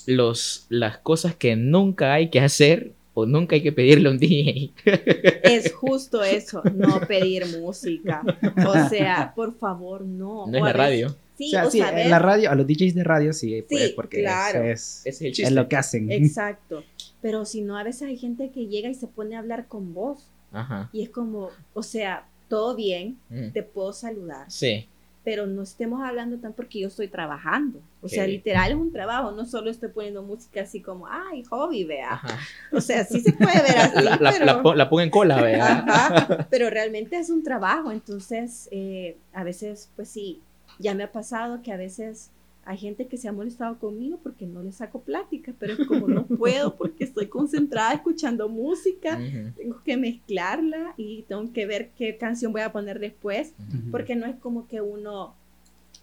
Speaker 2: los, las cosas que nunca hay que hacer o nunca hay que pedirle a un DJ. *laughs*
Speaker 3: Es justo eso, no pedir música. O sea, por favor, no.
Speaker 2: No es la radio.
Speaker 3: Sí,
Speaker 1: o sea,
Speaker 3: o
Speaker 1: sí,
Speaker 3: saber-
Speaker 1: en la radio, a los DJs de radio sí, pues,
Speaker 3: Sí,
Speaker 1: porque
Speaker 3: claro.
Speaker 1: es,
Speaker 2: es el
Speaker 1: es lo que hacen.
Speaker 3: Exacto. Pero si no, a veces hay gente que llega y se pone a hablar con vos.
Speaker 2: Ajá.
Speaker 3: Y es como, o sea, todo bien,
Speaker 2: Mm.
Speaker 3: te puedo saludar,
Speaker 2: Sí.
Speaker 3: pero no estemos hablando tan porque yo estoy trabajando. O sea, literal es un trabajo, no solo estoy poniendo música así como, ay, hobby, vea.
Speaker 2: Ajá.
Speaker 3: O sea, sí se puede ver así,
Speaker 2: La,
Speaker 3: pero...
Speaker 2: la pon- la pongo en cola, ¿verdad?
Speaker 3: Ajá, pero realmente es un trabajo, entonces eh, a veces, pues sí, ya me ha pasado que a veces hay gente que se ha molestado conmigo porque no le saco plática, pero es como no puedo porque estoy concentrada escuchando música, tengo que mezclarla y tengo que ver qué canción voy a poner después, porque no es como que uno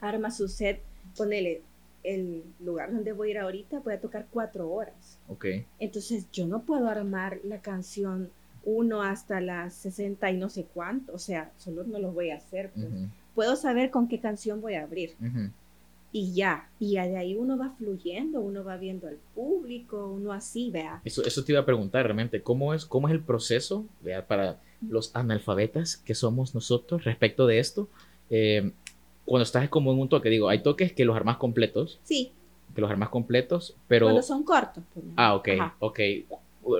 Speaker 3: arma su set, ponele el lugar donde voy a ir ahorita, voy a tocar cuatro horas.
Speaker 2: Ok.
Speaker 3: Entonces yo no puedo armar la canción uno hasta las 60 y no sé cuánto, o sea, solo no lo voy a hacer. pues. Puedo saber con qué canción voy a abrir
Speaker 2: Ujú.
Speaker 3: Y ya, y ya de ahí uno va fluyendo, uno va viendo al público, uno así, vea.
Speaker 2: Eso, eso te iba a preguntar realmente, ¿cómo es, cómo es el proceso vea, para los analfabetas que somos nosotros respecto de esto? Eh, cuando estás como en un toque, digo, hay toques que los armas completos,
Speaker 3: Sí,
Speaker 2: que los armas completos, pero...
Speaker 3: cuando son cortos. pues,
Speaker 2: Ah, ok,
Speaker 3: Ajá,
Speaker 2: ok.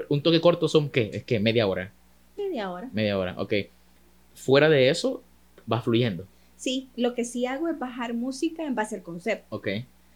Speaker 2: Un toque corto son qué? Es que media hora,
Speaker 3: media hora.
Speaker 2: media hora, ok. fuera de eso, va fluyendo.
Speaker 3: Sí, lo que sí hago es bajar música en base al concepto.
Speaker 2: Ok.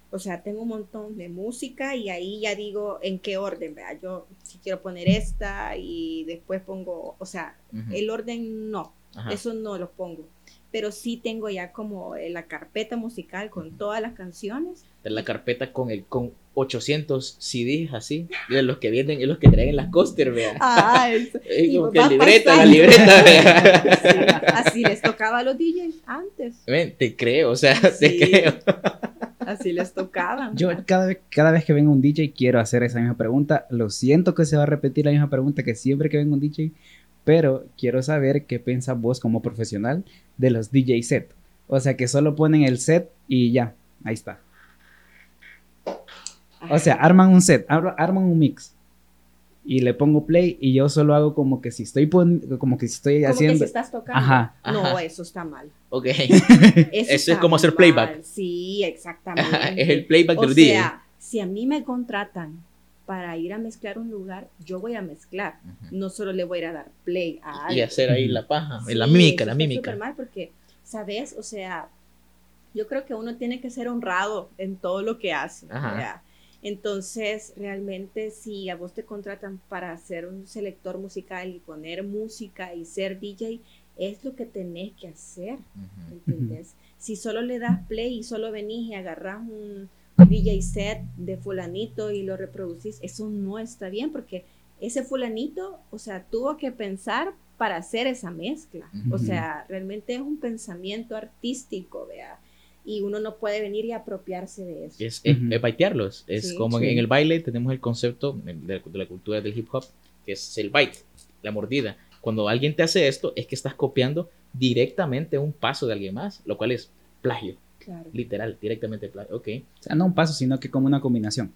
Speaker 3: O sea, tengo un montón de música y ahí ya digo en qué orden, vea, yo si quiero poner esta y después pongo, o sea, el orden no,
Speaker 2: Ajá.
Speaker 3: eso no lo pongo. Pero sí tengo ya como eh, la carpeta musical con todas las canciones.
Speaker 2: la carpeta con el con 800 CDs así, de los que vienen y los que traen en las coaster, vea.
Speaker 3: Ah, *laughs* eso. Y
Speaker 2: como que libreta, la libreta, vea. *laughs*
Speaker 3: Sí, así les tocaba a los DJs antes.
Speaker 2: Ven, te creo, o sea, te
Speaker 3: Sí.
Speaker 2: creo.
Speaker 3: Así les tocaba.
Speaker 1: Yo cada vez, cada vez que venga un DJ quiero hacer esa misma pregunta. Lo siento que se va a repetir la misma pregunta que siempre que venga un DJ, pero quiero saber qué piensas vos como profesional de los DJ set. O sea, que solo ponen el set y ya, ahí está. O sea, arman un set, ar- arman un mix y le pongo play y yo solo hago como que si estoy como que si estoy
Speaker 3: como
Speaker 1: haciendo
Speaker 3: que si estás tocando.
Speaker 1: Ajá.
Speaker 3: No,
Speaker 2: Ajá.
Speaker 3: eso está mal.
Speaker 2: Ok. *laughs*
Speaker 3: Eso,
Speaker 2: Eso es como hacer
Speaker 3: mal.
Speaker 2: playback.
Speaker 3: Sí, exactamente. *laughs*
Speaker 2: es el playback
Speaker 3: o
Speaker 2: del
Speaker 3: sea, si a mí me contratan para ir a mezclar un lugar, yo voy a mezclar. No solo le voy a ir a dar play a
Speaker 2: Y
Speaker 3: alguien.
Speaker 2: hacer ahí la paja,
Speaker 3: Sí,
Speaker 2: la mímica, la mímica.
Speaker 3: súper mal porque, ¿sabes? O sea, yo creo que uno tiene que ser honrado en todo lo que hace. Entonces, realmente, si a vos te contratan para ser un selector musical y poner música y ser DJ, es lo que tenés que hacer.
Speaker 2: Ujú.
Speaker 3: ¿entendés? Si solo le das play y solo venís y agarras un DJ set de fulanito y lo reproducís, eso no está bien porque ese fulanito, o sea, tuvo que pensar para hacer esa mezcla. O
Speaker 1: Ujú.
Speaker 3: sea, realmente es un pensamiento artístico, vea. Y uno no puede venir y apropiarse de eso.
Speaker 2: Es, es, es baitearlos. Es
Speaker 3: Sí.
Speaker 2: como
Speaker 1: Sí.
Speaker 2: en el baile tenemos el concepto de, de la cultura del hip hop, que es el bite, la mordida. Cuando alguien te hace esto, es que estás copiando directamente un paso de alguien más, lo cual es plagio,
Speaker 3: Claro.
Speaker 2: literal, directamente plagio. Ok.
Speaker 1: o sea, no un paso, sino que como una combinación.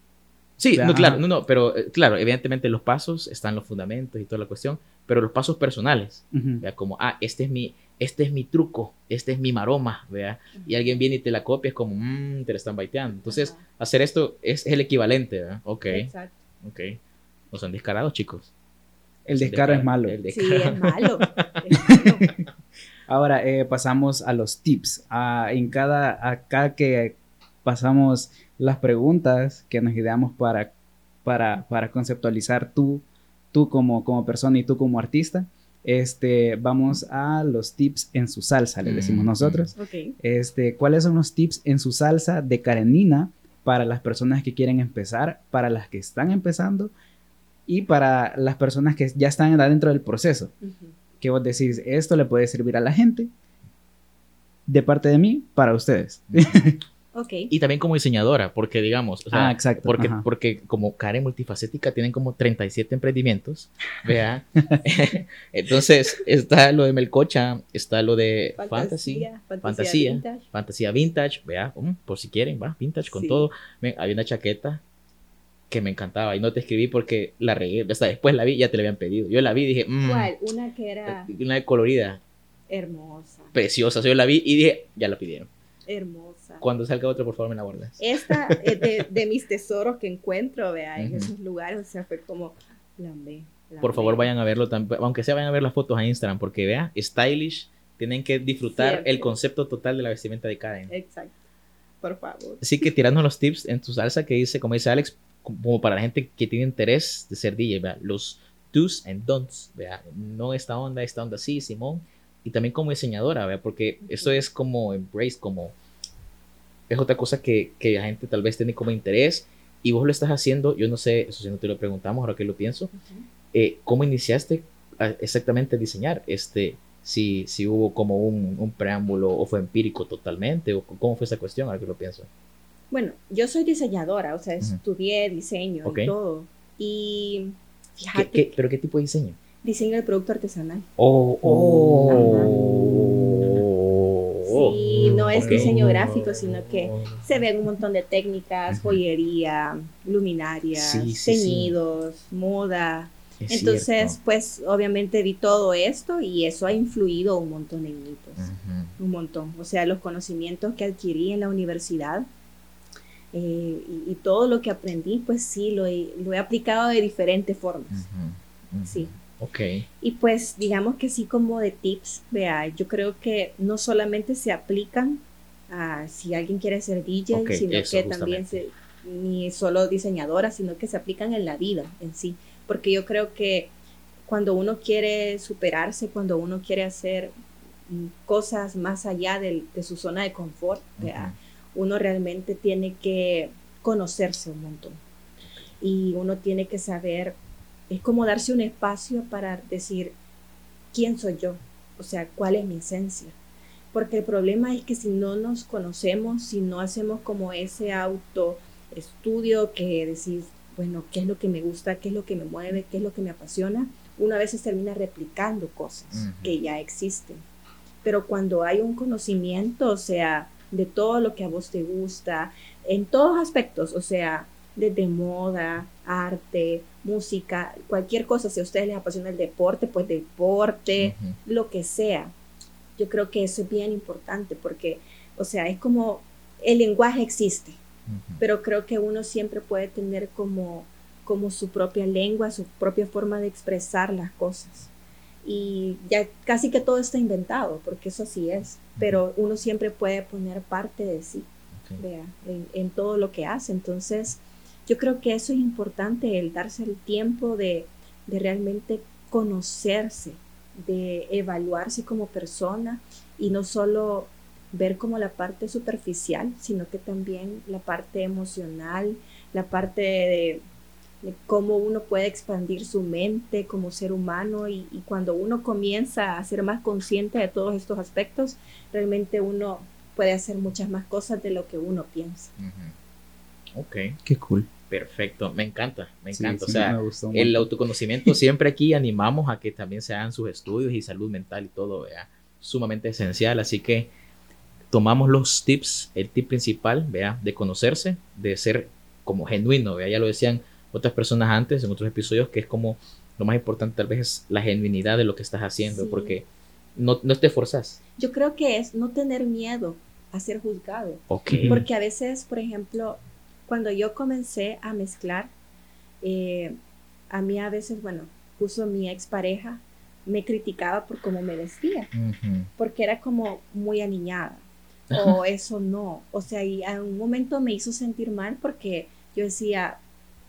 Speaker 2: Sí,
Speaker 1: sea,
Speaker 2: no, claro, no, no, pero eh, claro, evidentemente los pasos están los fundamentos y toda la cuestión, pero los pasos personales, vea, como, ah, este es mi, este es mi truco, este es mi maroma, vea, y alguien viene y te la copia, es como, mmm, te la están baiteando. Entonces, hacer esto es, es el equivalente, ¿verdad? Ok,
Speaker 3: Exacto.
Speaker 2: ok. No son descarados, chicos.
Speaker 1: El descaro es malo.
Speaker 2: El *laughs*
Speaker 3: Sí, es malo. es malo.
Speaker 1: Ahora eh, pasamos a los tips. Ah, en cada, acá que pasamos las preguntas que nos ideamos para, para, para conceptualizar tú, tú como, como persona y tú como artista, este, vamos a los tips en su salsa, le decimos
Speaker 2: Mm,
Speaker 1: nosotros.
Speaker 3: Ok.
Speaker 1: Este, ¿Cuáles son los tips en su salsa de Karenina para las personas que quieren empezar, para las que están empezando y para las personas que ya están adentro del proceso?
Speaker 3: Ujú.
Speaker 1: Que vos decís, esto le puede servir a la gente, de parte de mí, para ustedes. *laughs*
Speaker 3: Ok.
Speaker 2: Y también como diseñadora, porque digamos, o sea,
Speaker 1: ah, exacto.
Speaker 2: porque,
Speaker 1: ajá.
Speaker 2: porque como Karen multifacética tienen como 37 emprendimientos, vea. *laughs* Entonces está lo de Melcocha, está lo de Fantasy,
Speaker 3: fantasía,
Speaker 2: fantasía,
Speaker 3: vintage.
Speaker 2: fantasía vintage, vea, um, por si quieren, va, vintage con
Speaker 3: Sí.
Speaker 2: todo. Ven, había una chaqueta que me encantaba y no te escribí porque la regué, hasta después la vi, ya te la habían pedido. Yo la vi y dije, mm,
Speaker 3: ¿Cuál? Una que era
Speaker 2: una de colorida,
Speaker 3: hermosa.
Speaker 2: preciosa. O sea, yo la vi y dije, ya la pidieron.
Speaker 3: Hermosa.
Speaker 2: Cuando salga otra, por favor, me la guardas.
Speaker 3: Esta es de, *laughs* de mis tesoros que encuentro, vea, en esos lugares. O sea, fue como, la amé, la
Speaker 2: Por favor, vayan a verlo, tam- aunque sea vayan a ver las fotos a Instagram, porque vea, stylish, tienen que disfrutar el concepto total de la vestimenta de Karen.
Speaker 3: Exacto. Por favor.
Speaker 2: Así que tirando los tips en tu salsa que dice, como dice Alex, como para la gente que tiene interés de ser DJ, vea, los do's and don'ts, vea, no esta onda, esta onda sí, Simón, y también como diseñadora, vea, porque eso es como embrace, como es otra cosa que, que la gente tal vez tiene como interés y vos lo estás haciendo, yo no sé, eso sí no te lo preguntamos, ahora que lo pienso, eh, ¿cómo iniciaste a exactamente a diseñar? Este, si, si hubo como un, un preámbulo o fue empírico totalmente, o cómo fue esa cuestión, ahora que lo pienso.
Speaker 3: Bueno, yo soy diseñadora, o sea, estudié diseño y todo. Y
Speaker 2: ¿Qué,
Speaker 3: fíjate,
Speaker 2: qué- pero qué tipo de diseño?
Speaker 3: diseño de producto artesanal.
Speaker 2: Oh,
Speaker 3: Sí, no es
Speaker 2: ok.
Speaker 3: diseño gráfico, sino que se ven un montón de técnicas, joyería, luminarias,
Speaker 2: Sí, sí, sí.
Speaker 3: teñidos, moda.
Speaker 2: Es
Speaker 3: Entonces,
Speaker 2: cierto.
Speaker 3: pues obviamente vi todo esto y eso ha influido un montón en mí, pues, un montón. O sea, los conocimientos que adquirí en la universidad eh, y, y todo lo que aprendí, pues sí, lo he, lo he aplicado de diferentes formas. Sí,
Speaker 2: Ok.
Speaker 3: Y pues digamos que sí como de tips, vea, yo creo que no solamente se aplican a si alguien quiere ser DJ, sino
Speaker 2: eso,
Speaker 3: que también se, ni solo diseñadora, sino que se aplican en la vida en sí. Porque yo creo que cuando uno quiere superarse, cuando uno quiere hacer mm, cosas más allá del- de, su zona de confort, vea, uno realmente tiene que conocerse un montón. Y uno tiene que saber, es como darse un espacio para decir, ¿quién soy yo? O sea, ¿cuál es mi esencia? Porque el problema es que si no nos conocemos, si no hacemos como ese autoestudio que decís, bueno, ¿qué es lo que me gusta? ¿Qué es lo que me mueve? ¿Qué es lo que me apasiona? Uno a veces termina replicando cosas que ya existen. Pero cuando hay un conocimiento, o sea, de todo lo que a vos te gusta, en todos aspectos, o sea, desde moda, arte, música, cualquier cosa, si a ustedes les apasiona el deporte, pues deporte, lo que sea. Yo creo que eso es bien importante porque, o sea, es como el lenguaje existe, pero creo que uno siempre puede tener como, como su propia lengua, su propia forma de expresar las cosas. Y ya casi que todo está inventado, porque eso sí es, pero uno siempre puede poner parte de sí vea, en, en todo lo que hace. Entonces, yo creo que eso es importante, el darse el tiempo de, de realmente conocerse, de evaluarse como persona y no solo ver como la parte superficial, sino que también la parte emocional, la parte de, de cómo uno puede expandir su mente como ser humano y, y cuando uno comienza a ser más consciente de todos estos aspectos, realmente uno puede hacer muchas más cosas de lo que uno piensa.
Speaker 2: Ujú. Ok,
Speaker 1: Qué cool.
Speaker 2: perfecto. Me encanta, me encanta.
Speaker 1: sí,
Speaker 2: o sea,
Speaker 1: me gustó un
Speaker 2: el autoconocimiento *laughs* siempre aquí animamos a que también se hagan sus estudios y salud mental y todo, vea, sumamente esencial. Así que tomamos los tips, el tip principal, vea, de conocerse, de ser como genuino, vea, ya lo decían otras personas antes en otros episodios, que es como lo más importante tal vez es la genuinidad de lo que estás haciendo,
Speaker 3: Sí.
Speaker 2: porque no, no te forzas.
Speaker 3: Yo creo que es no tener miedo a ser juzgado,
Speaker 2: Ok.
Speaker 3: porque a veces, por ejemplo, cuando yo comencé a mezclar, eh, a mí a veces, bueno, puso mi expareja, me criticaba por cómo me vestía.
Speaker 2: Ujú.
Speaker 3: porque era como muy aniñada *laughs* o eso no, o sea, y a un momento me hizo sentir mal porque yo decía,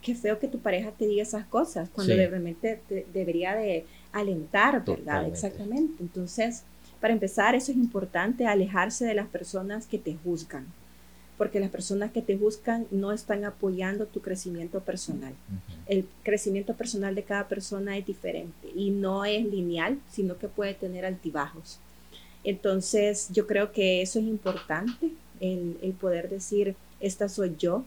Speaker 3: qué feo que tu pareja te diga esas cosas, cuando
Speaker 2: Sí.
Speaker 3: de- realmente te- debería de alentar, ¿verdad?
Speaker 2: Totalmente.
Speaker 3: Exactamente. Entonces, para empezar, eso es importante, alejarse de las personas que te juzgan, porque las personas que te juzgan no están apoyando tu crecimiento personal
Speaker 2: Ujú.
Speaker 3: el crecimiento personal de cada persona es diferente y no es lineal, sino que puede tener altibajos. Entonces, yo creo que eso es importante, el, el poder decir, esta soy yo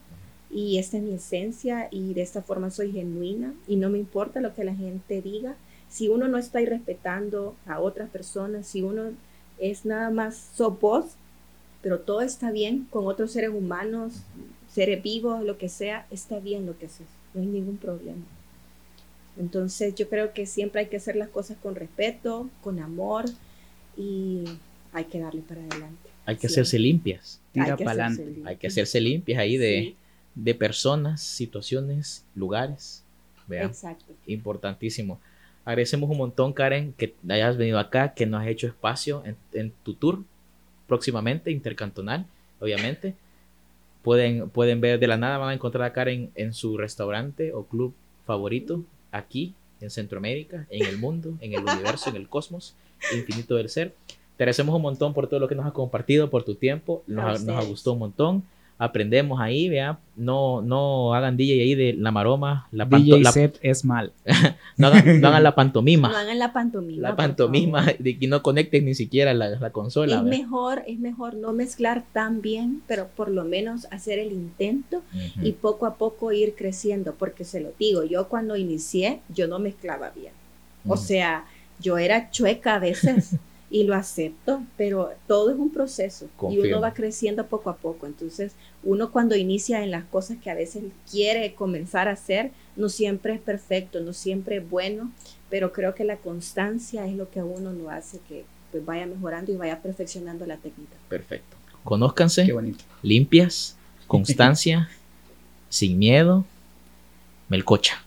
Speaker 3: y esta es mi esencia y de esta forma soy genuina y no me importa lo que la gente diga. Si uno no está respetando a otras personas, si uno es nada más sos vos, pero todo está bien con otros seres humanos, seres vivos, lo que sea, está bien lo que haces, no hay ningún problema. Entonces yo creo que siempre hay que hacer las cosas con respeto, con amor y hay que darle para adelante.
Speaker 2: Hay que
Speaker 3: Sí.
Speaker 2: hacerse limpias.
Speaker 1: Tira para adelante.
Speaker 2: Hay que hacerse limpias ahí de,
Speaker 3: Sí,
Speaker 2: de personas, situaciones, lugares. Vea,
Speaker 3: exacto.
Speaker 2: importantísimo. Agradecemos un montón, Karen, que hayas venido acá, que nos has hecho espacio en, en tu tour próximamente, intercantonal, obviamente. Pueden, pueden ver de la nada, van a encontrar a Karen en su restaurante o club favorito, aquí, en Centroamérica, en el mundo, en el universo, en el cosmos, infinito del ser. Te agradecemos un montón por todo lo que nos has compartido, por tu tiempo. Nos, nos gustado un montón. Aprendemos ahí, vea. No, no hagan DJ ahí de la maroma, la,
Speaker 1: DJ
Speaker 2: la-
Speaker 1: set es mal. *laughs*
Speaker 2: no hagan, no hagan la pantomima.
Speaker 3: No hagan la pantomima.
Speaker 2: la pantomima de que no conecten ni siquiera la, la consola.
Speaker 3: Es mejor, es mejor no mezclar tan bien, pero por lo menos hacer el intento y poco a poco ir creciendo, porque se lo digo, yo cuando inicié, yo no mezclaba bien. O sea, yo era chueca a veces *laughs* y lo acepto, pero todo es un proceso y uno va creciendo poco a poco. Entonces, uno cuando inicia en las cosas que a veces quiere comenzar a hacer, no siempre es perfecto, no siempre es bueno, pero creo que la constancia es lo que a uno lo hace que pues, vaya mejorando y vaya perfeccionando la técnica.
Speaker 2: Perfecto. Conózcanse,
Speaker 1: Qué bonito.
Speaker 2: limpias, constancia, *laughs* sin miedo, melcocha.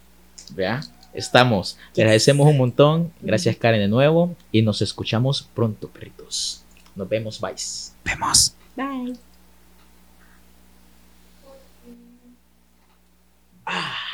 Speaker 2: ¿Vea? Estamos. Le agradecemos un montón. Gracias, Karen, de nuevo. Y nos escuchamos pronto, perritos. Nos vemos. Bye.
Speaker 1: Vemos.
Speaker 3: Bye.
Speaker 2: ah,